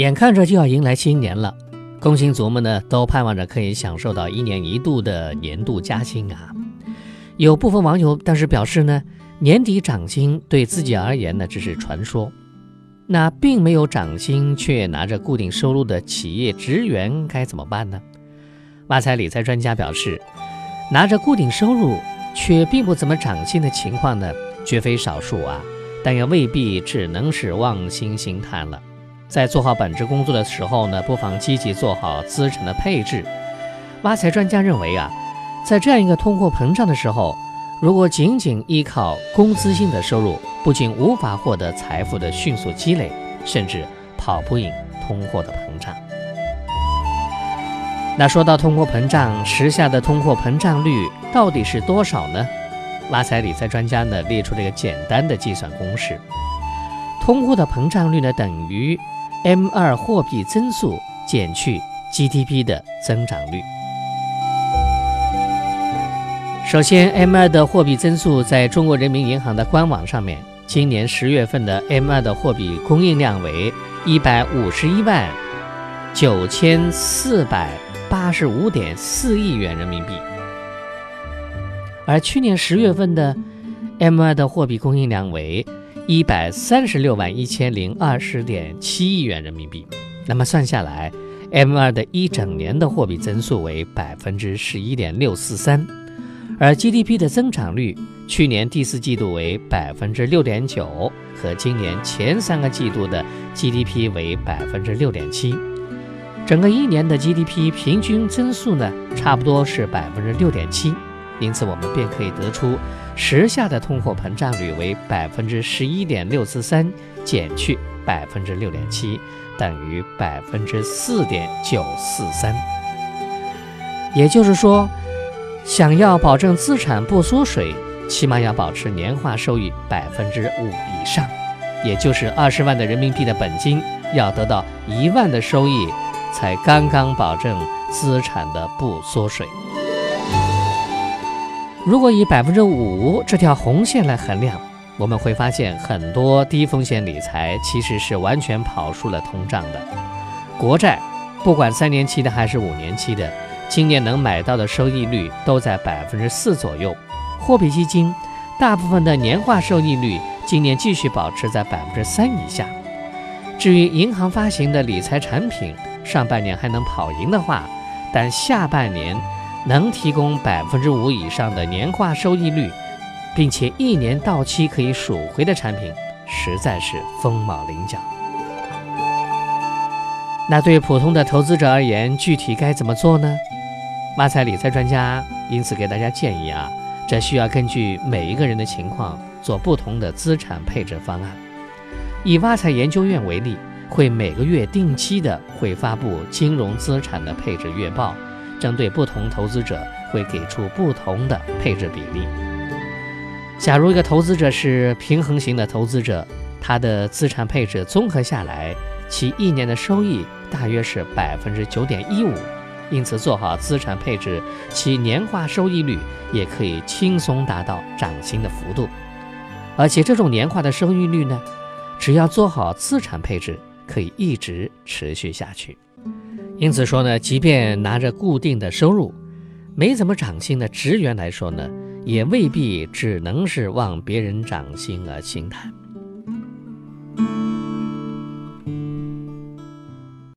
眼看着就要迎来新年了，工薪族们呢都盼望着可以享受到一年一度的年度加薪啊。有部分网友但是表示呢，年底涨薪对自己而言呢只是传说。那并没有涨薪却拿着固定收入的企业职员该怎么办呢？挖财理财专家表示，拿着固定收入却并不怎么涨薪的情况呢，绝非少数啊。但也未必只能是望星星叹了。在做好本职工作的时候呢，不妨积极做好资产的配置。挖财专家认为啊，在这样一个通货膨胀的时候，如果仅仅依靠工资性的收入，不仅无法获得财富的迅速积累，甚至跑不赢通货的膨胀。那说到通货膨胀，时下的通货膨胀率到底是多少呢？挖财理财专家呢列出了一个简单的计算公式：通货的膨胀率呢等于 M2 货币增速减去 GDP 的增长率。首先，M2 的货币增速在中国人民银行的官网上面，今年十月份的 M2 的货币供应量为一百五十一万九千四百八十五点四亿元人民币。而去年十月份的 M2 的货币供应量为一百三十六万一千零二十点七亿元人民币，那么算下来，M2 的一整年的货币增速为百分之十一点六四三，而 GDP 的增长率去年第四季度为百分之六点九，和今年前三个季度的 GDP 为百分之六点七，整个一年的 GDP 平均增速呢，差不多是百分之六点七。因此，我们便可以得出，时下的通货膨胀率为百分之十一点六四三减去百分之六点七，等于百分之四点九四三。也就是说，想要保证资产不缩水，起码要保持年化收益百分之五以上，也就是二十万的人民币的本金要得到一万的收益，才刚刚保证资产的不缩水。如果以百分之五这条红线来衡量，我们会发现很多低风险理财其实是完全跑输了通胀的。国债，不管三年期的还是五年期的，今年能买到的收益率都在百分之四左右。货币基金，大部分的年化收益率今年继续保持在百分之三以下。至于银行发行的理财产品，上半年还能跑赢的话，但下半年。能提供百分之五以上的年化收益率，并且一年到期可以赎回的产品，实在是凤毛麟角。那对普通的投资者而言，具体该怎么做呢？挖财理财专家因此给大家建议啊，这需要根据每一个人的情况做不同的资产配置方案。以挖财研究院为例，会每个月定期的会发布金融资产的配置月报。针对不同投资者，会给出不同的配置比例。假如一个投资者是平衡型的投资者，他的资产配置综合下来，其一年的收益大约是百分之九点一五。因此，做好资产配置，其年化收益率也可以轻松达到涨薪的幅度。而且，这种年化的收益率呢，只要做好资产配置，可以一直持续下去。因此说呢，即便拿着固定的收入，没怎么涨薪的职员来说呢，也未必只能是望别人涨薪而心叹。